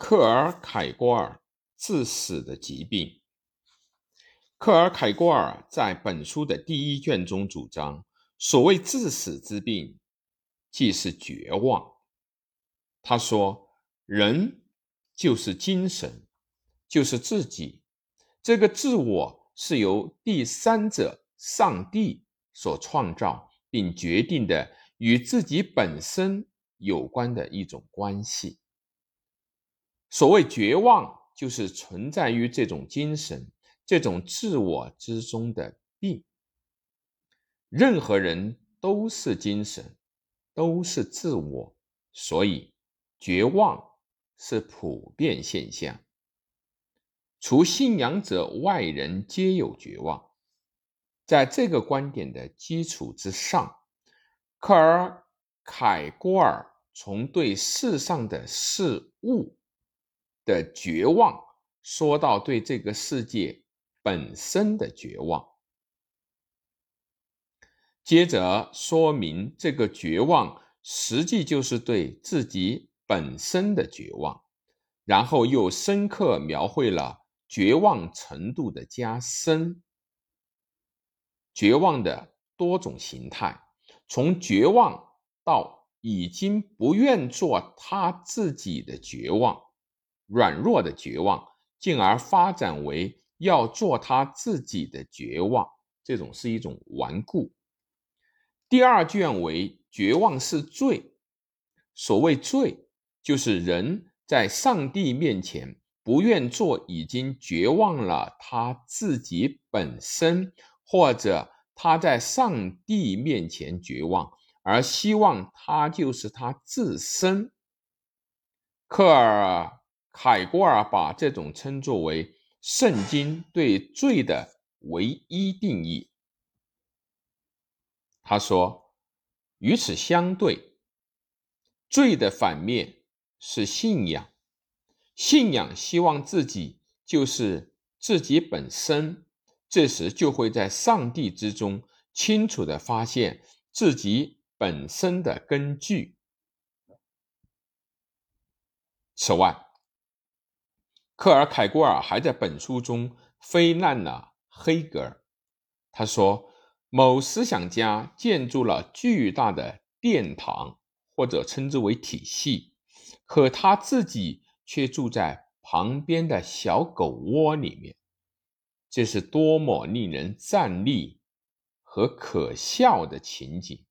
克尔凯郭尔致死的疾病。克尔凯郭尔在本书的第一卷中主张，所谓致死之病，即是绝望。他说：“人就是精神，就是自己。这个自我是由第三者上帝所创造并决定的，与自己本身有关的一种关系。”所谓绝望，就是存在于这种精神、这种自我之中的病。任何人都是精神，都是自我，所以绝望是普遍现象。除信仰者外，人皆有绝望。在这个观点的基础之上，克尔凯郭尔从对世上的事物。的绝望，说到对这个世界本身的绝望，接着说明这个绝望实际就是对自己本身的绝望，然后又深刻描绘了绝望程度的加深，绝望的多种形态，从绝望到已经不愿做他自己的绝望。软弱的绝望，进而发展为要做他自己的绝望，这种是一种顽固。第二卷为绝望是罪，所谓罪，就是人在上帝面前不愿做，已经绝望了他自己本身，或者他在上帝面前绝望，而希望他就是他自身。克尔。海郭尔把这种称作为圣经对罪的唯一定义。他说：“与此相对，罪的反面是信仰。信仰希望自己就是自己本身，这时就会在上帝之中清楚的发现自己本身的根据。此外。”克尔凯郭尔还在本书中非难了黑格尔。他说，某思想家建筑了巨大的殿堂，或者称之为体系，可他自己却住在旁边的小狗窝里面。这是多么令人战栗和可笑的情景！